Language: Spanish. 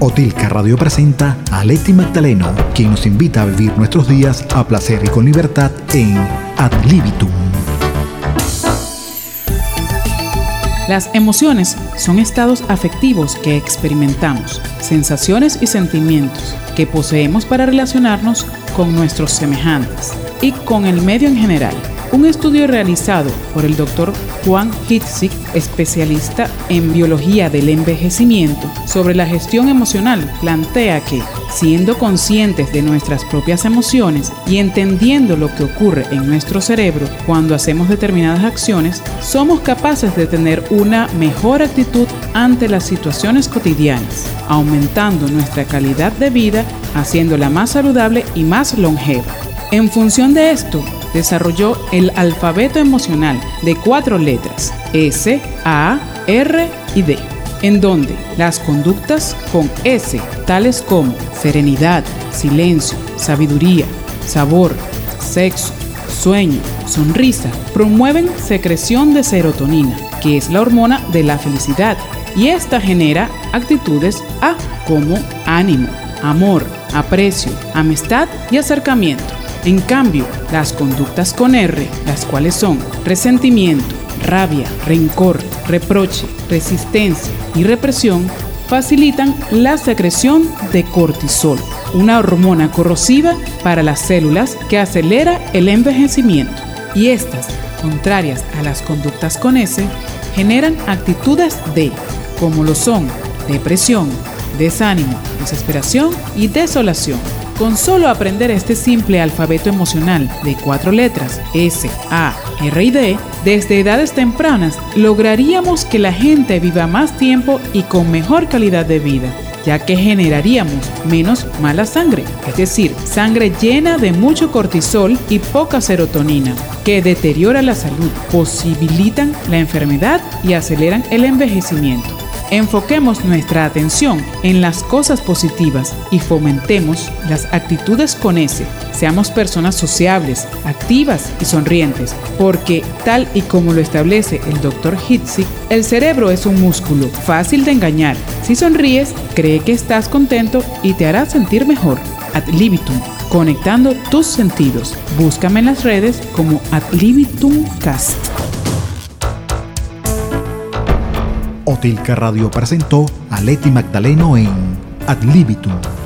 Otilca Radio presenta a Leti Magdaleno, quien nos invita a vivir nuestros días a placer y con libertad en Ad Libitum. Las emociones son estados afectivos que experimentamos, sensaciones y sentimientos que poseemos para relacionarnos con nuestros semejantes y con el medio en general. Un estudio realizado por el doctor Juan Hitzig, especialista en biología del envejecimiento, sobre la gestión emocional, plantea que, siendo conscientes de nuestras propias emociones y entendiendo lo que ocurre en nuestro cerebro cuando hacemos determinadas acciones, somos capaces de tener una mejor actitud ante las situaciones cotidianas, aumentando nuestra calidad de vida, haciéndola más saludable y más longeva. En función de esto, desarrolló el alfabeto emocional de cuatro letras, S, A, R y D, en donde las conductas con S, tales como serenidad, silencio, sabiduría, sabor, sexo, sueño, sonrisa, promueven secreción de serotonina, que es la hormona de la felicidad, y esta genera actitudes A como ánimo, amor, aprecio, amistad y acercamiento. En cambio, las conductas con R, las cuales son resentimiento, rabia, rencor, reproche, resistencia y represión, facilitan la secreción de cortisol, una hormona corrosiva para las células que acelera el envejecimiento. Y estas, contrarias a las conductas con S, generan actitudes de, como lo son depresión, desánimo, desesperación y desolación. Con solo aprender este simple alfabeto emocional de cuatro letras, S, A, R y D, desde edades tempranas, lograríamos que la gente viva más tiempo y con mejor calidad de vida, ya que generaríamos menos mala sangre, es decir, sangre llena de mucho cortisol y poca serotonina, que deteriora la salud, posibilitan la enfermedad y aceleran el envejecimiento. Enfoquemos nuestra atención en las cosas positivas y fomentemos las actitudes con S. Seamos personas sociables, activas y sonrientes, porque tal y como lo establece el Dr. Hitzig, el cerebro es un músculo fácil de engañar. Si sonríes, cree que estás contento y te hará sentir mejor. Ad libitum, conectando tus sentidos. Búscame en las redes como Ad libitum cast. Otilca Radio presentó a Leti Magdaleno en Ad Libitum.